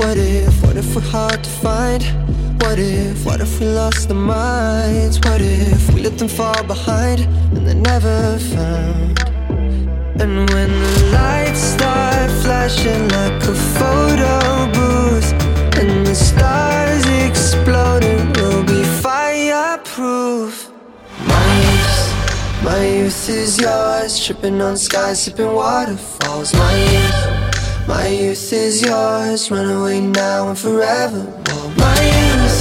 What if, what if we're hard to find? What if, what if we lost our minds? What if we let them fall behind and they're never found? And when the lights start flashing like a photo booth And the stars exploding, we'll be fireproof My youth, my youth is yours Tripping on skies, sipping waterfalls My youth, my youth is yours Run away now and forever. My youth,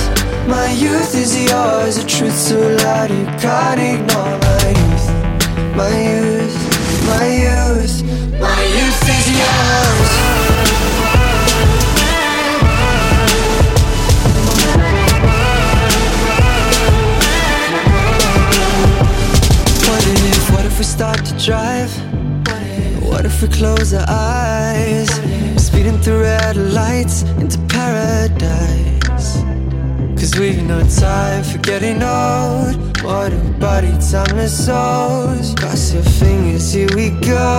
my youth is yours A truth so loud you can't ignore My youth, my youth, my youth My youth is yours. What if, what if we start to drive? What if we close our eyes? Speeding through red lights into paradise. Cause we've no time for getting old. What a body, timeless souls. Cross your fingers, here we go.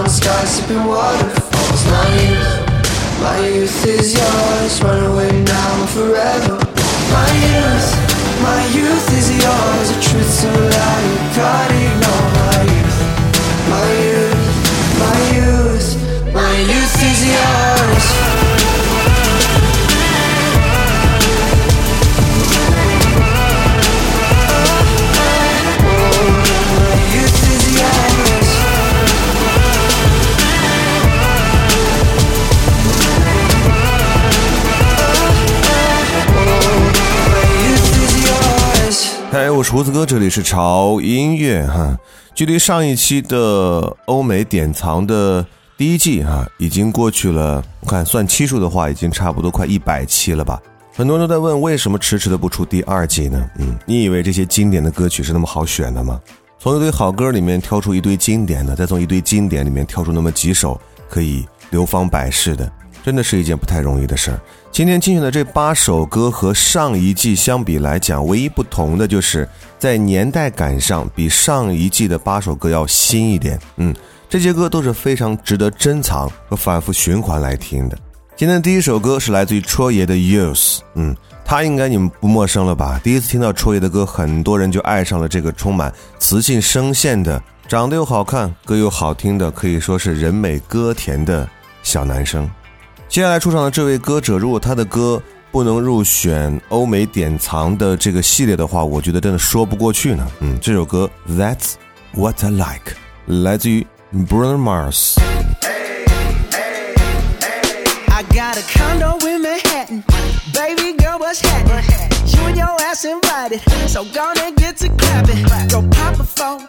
On skies, sipping waterfalls. My youth, my youth is yours. Run away now and forever. My youth, my youth is yours. A truth so loud you can't ignore. 我是胡子哥，这里是潮音乐哈。距离上一期的欧美典藏的第一季哈，已经过去了，我看算期数的话，已经差不多快一百期了吧。很多人都在问，为什么迟迟的不出第二季呢？嗯，你以为这些经典的歌曲是那么好选的吗？从一堆好歌里面挑出一堆经典的，再从一堆经典里面挑出那么几首可以流芳百世的，真的是一件不太容易的事儿。今天精选的这八首歌和上一季相比来讲，唯一不同的就是在年代感上比上一季的八首歌要新一点。嗯，这些歌都是非常值得珍藏和反复循环来听的。今天的第一首歌是来自于戳爷的《Youth》，嗯，他应该你们不陌生了吧？第一次听到戳爷的歌，很多人就爱上了这个充满磁性声线的、长得又好看、歌又好听的，可以说是人美歌甜的小男生。接下来出场的这位歌者，如果他的歌不能入选欧美典藏的这个系列的话，我觉得真的说不过去呢。嗯，这首歌《That's What I Like》来自于 Bruno Mars。I got a condo in Manhattan. Baby girl, what's happening? You and your ass invited, so gonna get to clapping. Go pop a phone,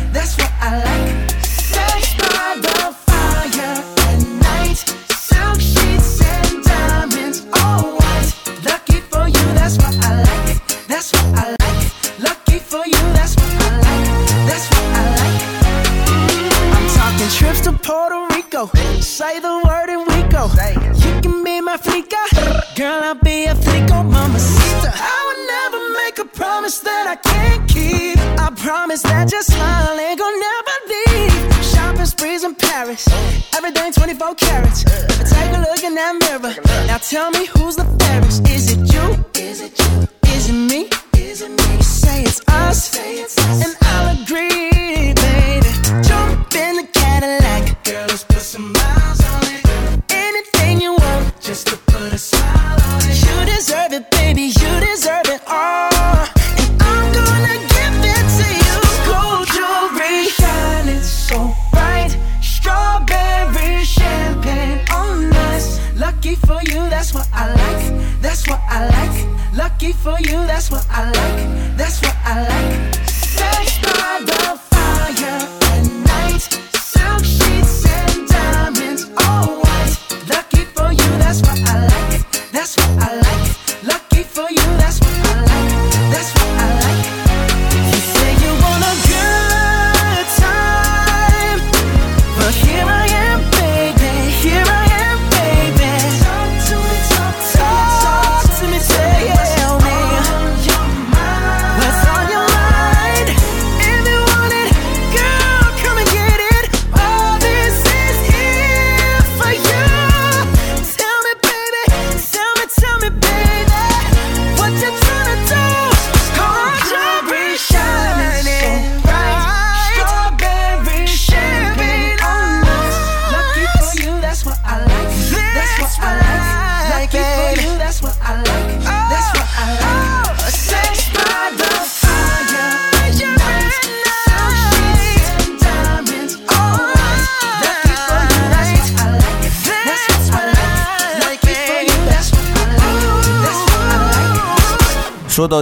Everything 24 carats. Take a look in that mirror. Now tell me who's the fairest. Is it you? Is it you? Is it me? Is it me? Say it's us. And I'll agree, you, that's what I like.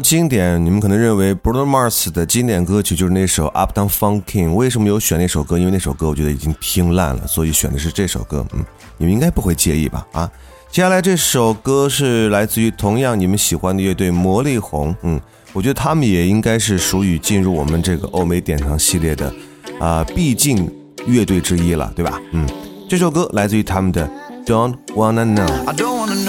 经典，你们可能认为 Bruno Mars 的经典歌曲就是那首《Uptown Funk King》。为什么有选那首歌？因为那首歌我觉得已经听烂了，所以选的是这首歌。嗯，你们应该不会介意吧？啊，接下来这首歌是来自于同样你们喜欢的乐队魔力红。嗯，我觉得他们也应该是属于进入我们这个欧美典藏系列的啊必进乐队之一了，对吧？嗯，这首歌来自于他们的 Don't Wanna Know。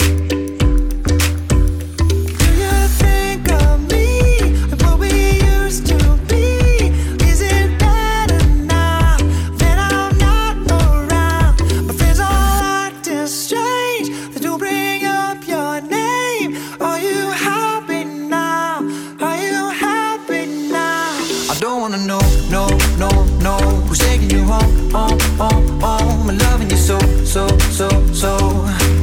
don't wanna know, no, no, no. Who's taking you home, home, home, home? I'm loving you so, so, so, so.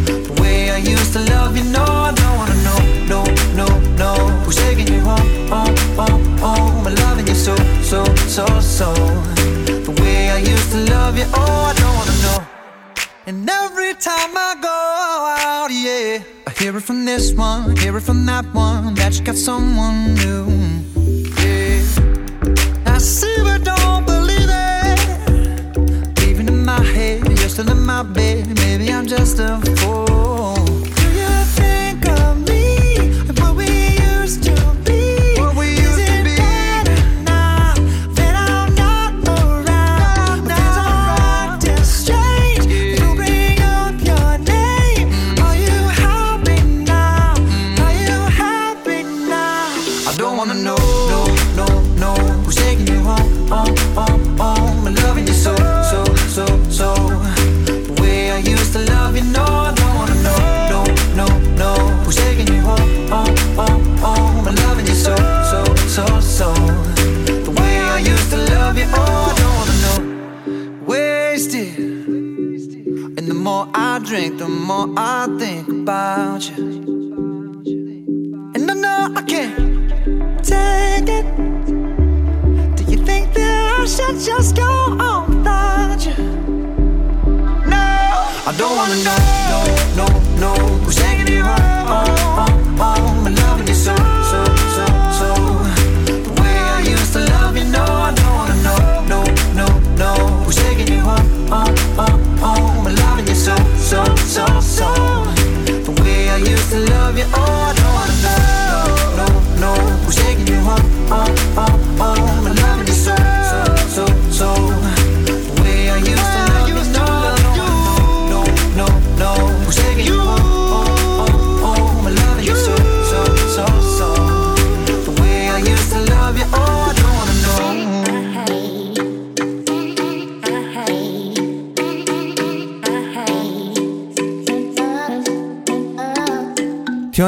The way I used to love you, no, I don't wanna know, no, no, no. Who's taking you home, home, home, home? I'm loving you so, so, so, so. The way I used to love you, oh, I don't wanna know. And every time I go out, yeah, I hear it from this one, hear it from that one, that you got someone new dancing in my bed. Maybe I'm just a fool.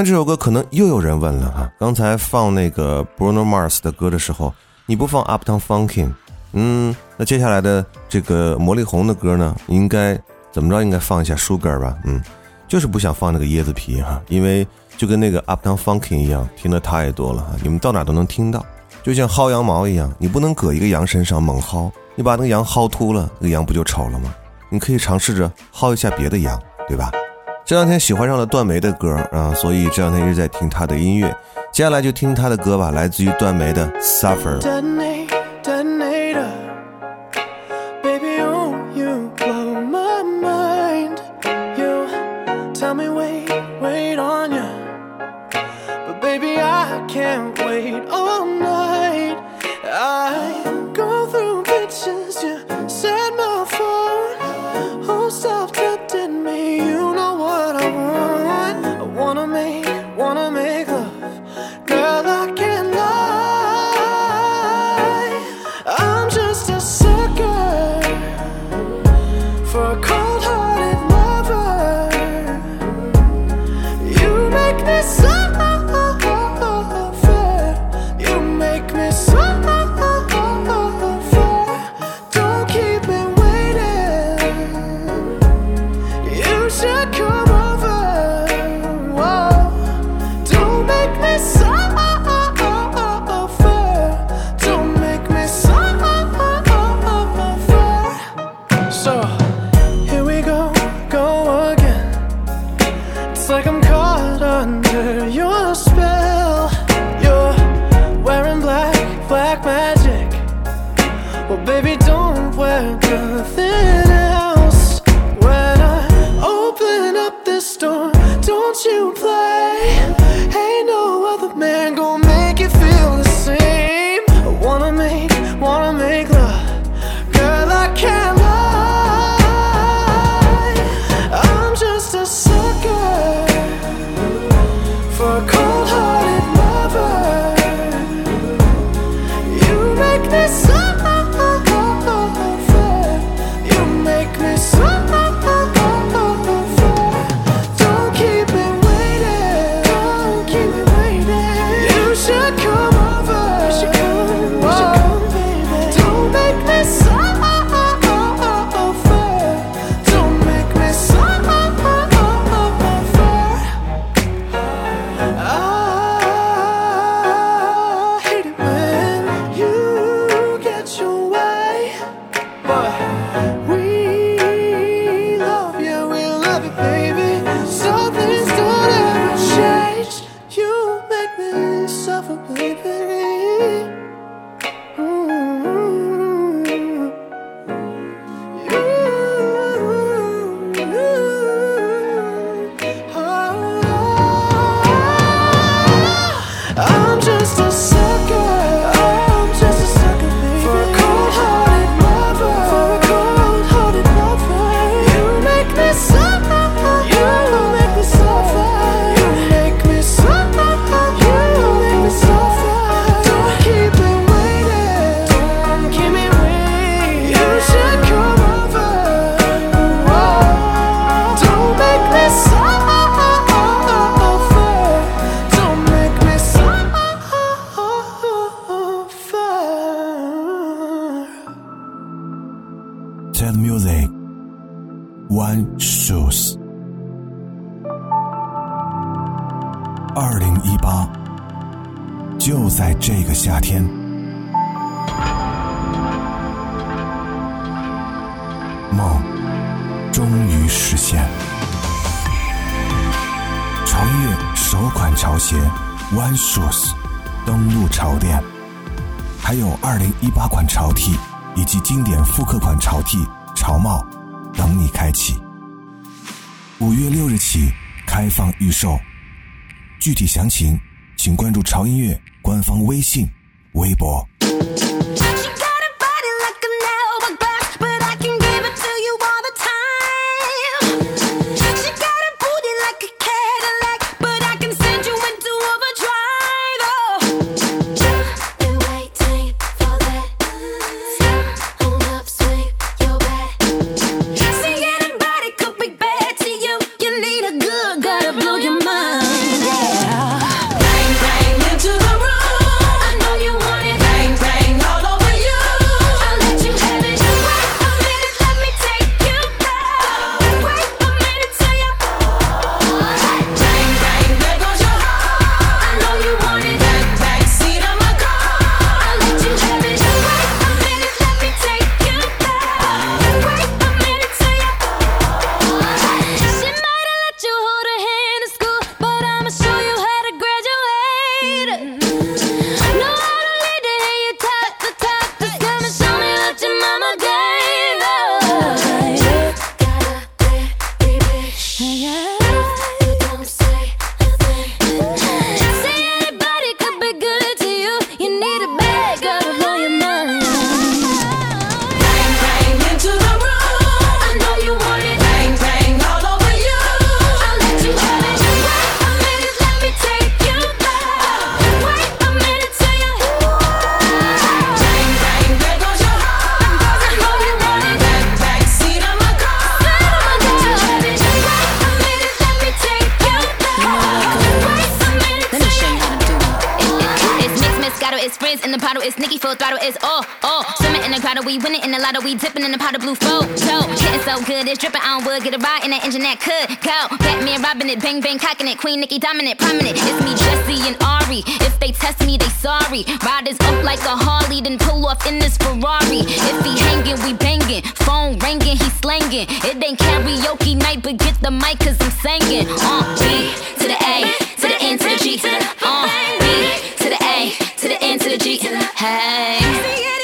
这首歌可能又有人问了哈，刚才放那个 Bruno Mars 的歌的时候，你不放 Uptown Funkin 嗯，那接下来的这个魔力红的歌呢，应该怎么着应该放一下 sugar 吧？嗯。就是不想放那个椰子皮哈，因为就跟那个 Uptown Funkin 一样，听的太多了哈，你们到哪都能听到，就像薅羊毛一样，你不能搁一个羊身上猛薅，你把那个羊薅秃了，那个羊不就丑了吗？你可以尝试着薅一下别的羊，对吧？这两天喜欢上了段眉的歌啊，所以这两天一直在听她的音乐。接下来就听她的歌吧，来自于段眉的《Suffer》。Can't wait night girl, girl 二零一八，就在这个夏天，梦终于实现。潮越首款潮鞋 One Shoes 登陆潮店，还有二零一八款潮 T 以及经典复刻款潮 T、潮帽等你开启。五月六日起开放预售，具体详情请关注潮音乐官方微信、微博。In the bottle, it's Nicki full throttle, it's all, all. Swimming in the grotto, we winning in the lotto, we dipping in the pot of blue photo. Getting so good, it's dripping on wood, get a ride in that engine that could go. Batman robbing it, bang bang cocking it, Queen Nicki dominant, prominent. It's me, Jessie and Ari. If they test me, they sorry. Riders up like a Harley, then pull off in this Ferrari. If he hanging, we banging. Phone ringing, he slanging. It ain't karaoke night, but get the mic, cause I'm singing. Uh, B to the A, to the N to the G, to the uh, B to the A, to the end to the G. Hey.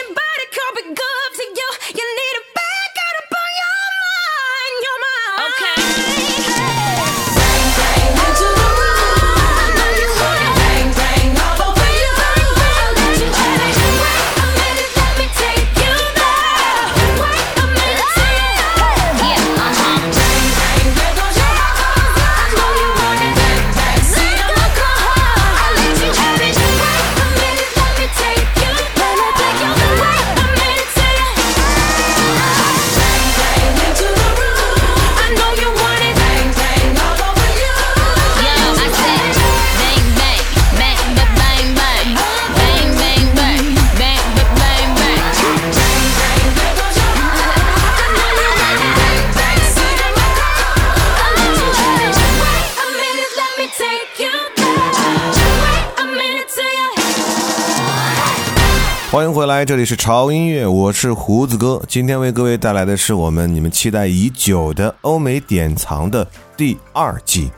欢迎回来，这里是潮音乐，我是胡子哥。今天为各位带来的是我们你们期待已久的欧美典藏的第二季。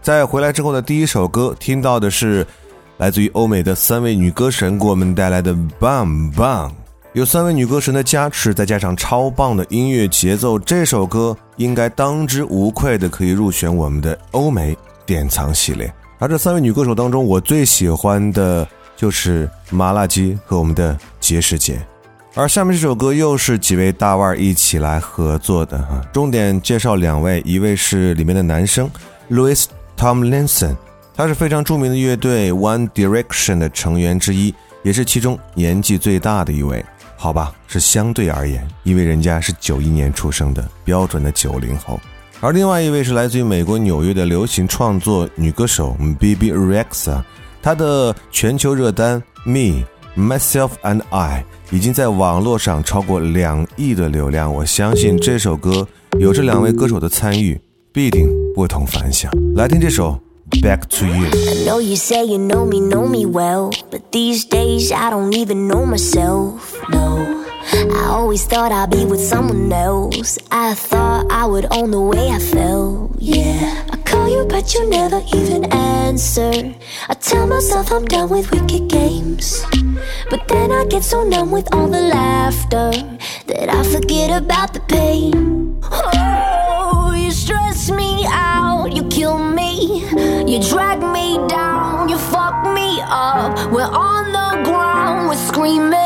在回来之后的第一首歌，听到的是来自于欧美的三位女歌神给我们带来的《Bang Bang》。有三位女歌神的加持，再加上超棒的音乐节奏，这首歌应该当之无愧的可以入选我们的欧美典藏系列。而这三位女歌手当中，我最喜欢的就是麻辣鸡和我们的杰士姐。而下面这首歌又是几位大腕儿一起来合作的哈，重点介绍两位，一位是里面的男生 Louis Tomlinson，他是非常著名的乐队 One Direction 的成员之一，也是其中年纪最大的一位。好吧，是相对而言，因为人家是九一年出生的，标准的九零后。而另外一位是来自于美国纽约的流行创作女歌手 B B Rexa，她的全球热单《Me》 Myself and I 已经在网络上超过两亿的流量，我相信这首歌有这两位歌手的参与，必定不同凡响。来听这首 Back to You。 I know you say you know me, know me well, but these days I don't even know myself. No, I always thought I'd be with someone else. I thought I would own the way I felt. Yeah, I call you, but you never even answer. I tell myself I'm done with wicked games. But then I get so numb with all the laughter that I forget about the pain. Oh, you stress me out, you kill me, you drag me down, you fuck me up. We're on the ground, we're screaming.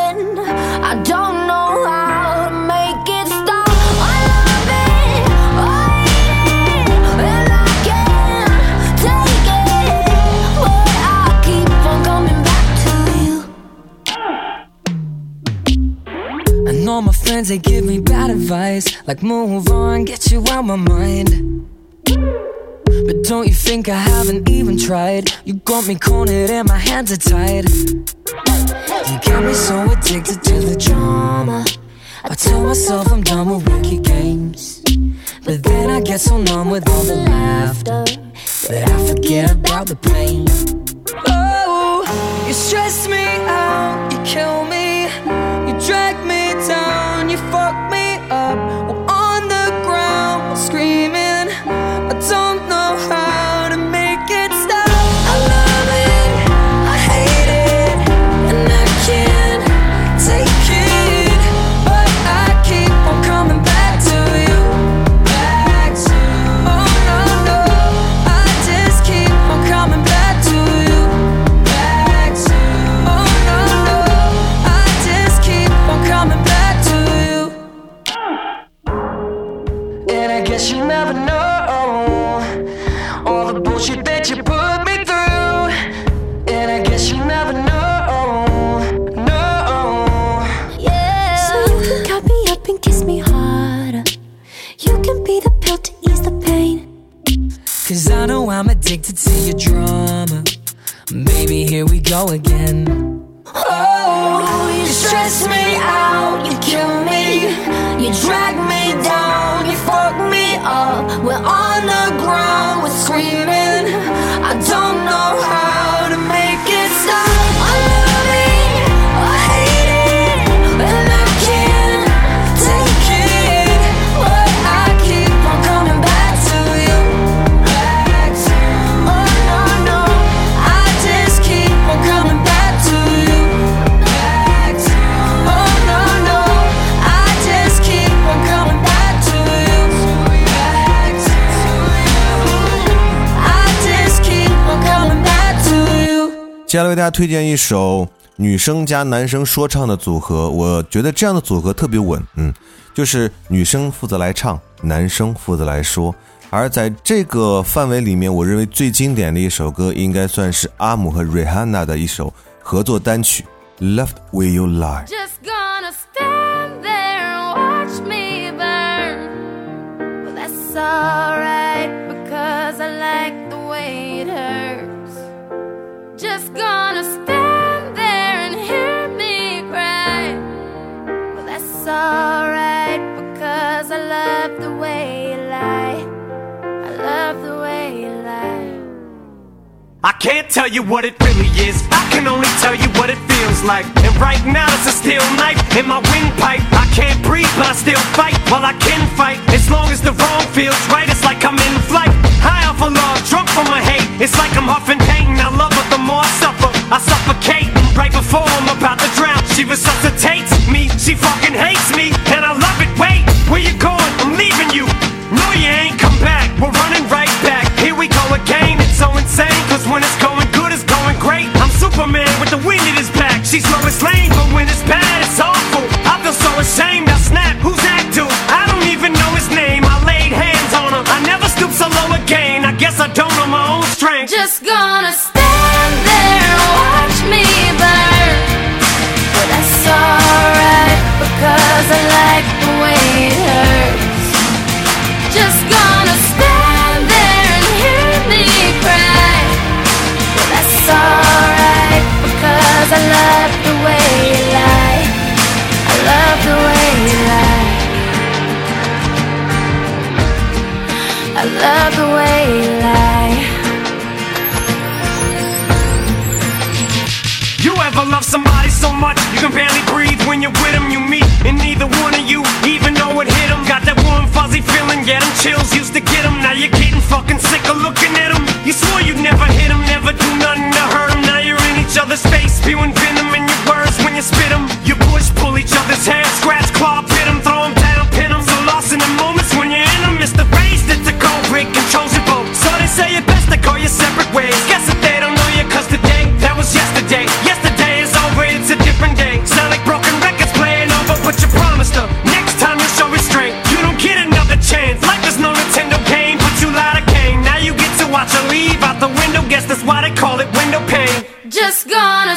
Friends, they give me bad advice. Like, move on, get you out my mind. But don't you think I haven't even tried? You got me cornered and my hands are tied. You got me so addicted to the drama. I tell myself I'm done with wicked games. But then I get so numb with all the laughter that I forget about the pain. Oh, you stress me out, you kill me, you fuck 大家推荐一首女生加男生说唱的组合，我觉得这样的组合特别稳，嗯，就是女生负责来唱，男生负责来说。而在这个范围里面，我认为最经典的一首歌应该算是阿姆和 Rihanna 的一首合作单曲《Left Where You Lie》。Just gonna stand there watch me burn that's all right because I like the way it hurts. Just gonna alright because I love the way you lie. I love the way you lie. I can't tell you what it really is. I can only tell you what it feels like. And right now it's a steel knife in my windpipe. I can't breathe, but I still fight. While I can fight, as long as the wrong feels right, it's like I'm in flight. High off of love, drunk from my hate. It's like I'm huffing pain. I love the more I suffer. I suffocate right before I'm about to drown. She resuscitates me. She fucking hates me, and I love it. Wait, where you going? I'm leaving you. No, you ain't come back. We're running right back. Here we go again. It's so insane, cause when it's going good, it's going great. I'm Superman with the wind in his back. She's Lois Lane, but when it's bad, it's awful. I feel so ashamed. I snap. Who's that dude? I don't even know his name. I laid hands on him. I never stoop so low again. I guess I don't know my own strength. Just gonna Just gonna why they call it window pane. Just gonna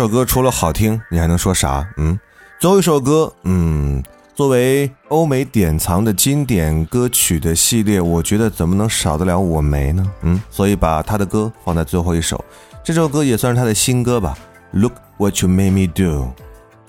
这首歌除了好听，你还能说啥？嗯，最后一首歌，嗯，作为欧美典藏的经典歌曲的系列，我觉得怎么能少得了我梅呢？嗯，所以把他的歌放在最后一首。这首歌也算是他的新歌吧，《Look What You Made Me Do》。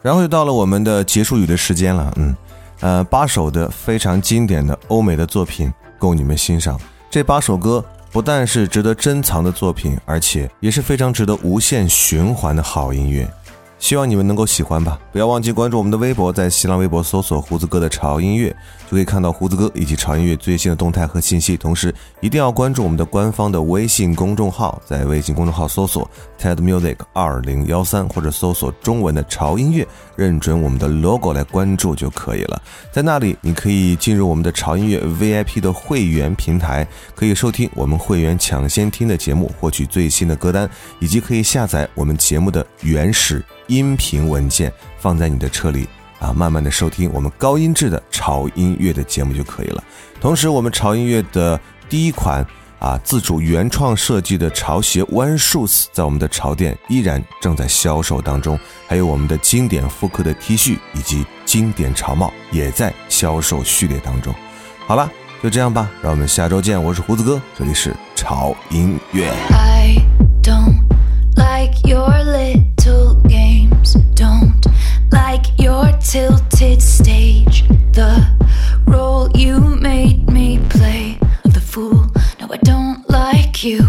然后就到了我们的结束语的时间了，嗯，呃，八首的非常经典的欧美的作品供你们欣赏。这八首歌不但是值得珍藏的作品，而且也是非常值得无限循环的好音乐。希望你们能够喜欢吧！不要忘记关注我们的微博，在新浪微博搜索“胡子哥的潮音乐”，就可以看到胡子哥以及潮音乐最新的动态和信息。同时，一定要关注我们的官方的微信公众号，在微信公众号搜索 “TED Music 二零幺三”或者搜索中文的潮音乐，认准我们的 logo 来关注就可以了。在那里，你可以进入我们的潮音乐 VIP 的会员平台，可以收听我们会员抢先听的节目，获取最新的歌单，以及可以下载我们节目的原始音频文件，放在你的车里啊，慢慢的收听我们高音质的潮音乐的节目就可以了。同时，我们潮音乐的第一款啊自主原创设计的潮鞋 One Shoes 在我们的潮店依然正在销售当中，还有我们的经典复刻的 T 恤以及经典潮帽也在销售序列当中。好了，就这样吧，让我们下周见。我是胡子哥，这里是潮音乐。I don't like your little games. Don't tilted stage. The role you made me play of the fool. No, I don't like you.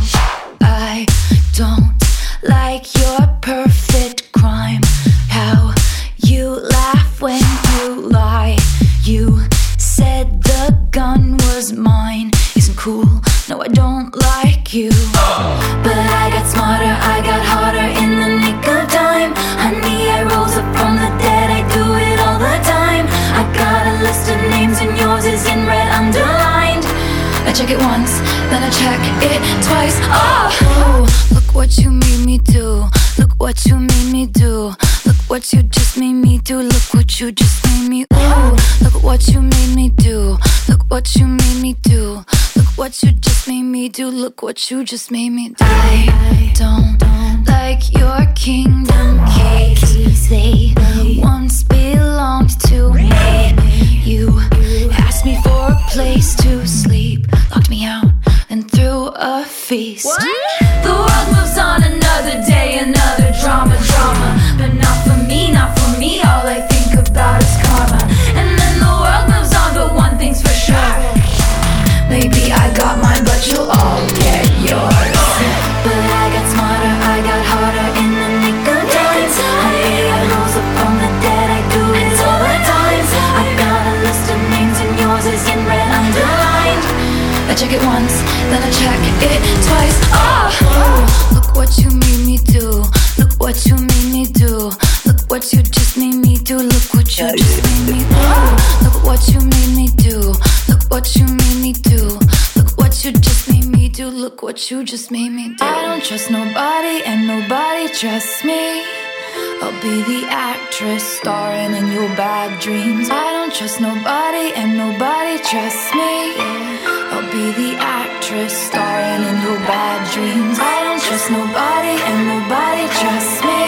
Check it once, then I check it twice. Oh, look what you made me do. Look what you made me do. Look what you just made me do. Look what you just made me. Ooh, look what you made me do. Look what you made me do. Look what you just made me do. Look what you just made me do. I don't like your kingdom keys. They once belonged to me. You asked me for a place to sleep, locked me out, and threw a feast. The world moves on another day, another drama, drama. But not for me, not for me. All I I check it once, then I check it twice. Oh, look what you made me do. Look what you made me do. Look what you just made me do. Look what you just made me do. Look what you made me do. Look what you made me do. Look what you just made me do. Look what you just made me do. I don't trust nobody, and nobody trusts me. I'll be the actress starring in your bad dreams. I don't trust nobody, and nobody trusts me. Be the actress starring in your bad dreams. I don't trust nobody, and nobody trusts me.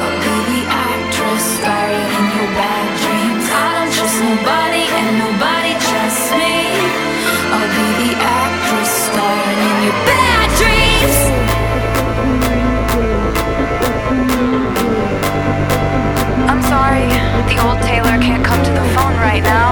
I'll be the actress starring in your bad dreams. I don't trust nobody, and nobody trusts me. I'll be the actress starring in your bad dreams. I'm sorry, the old Taylor can't come to the phone right now.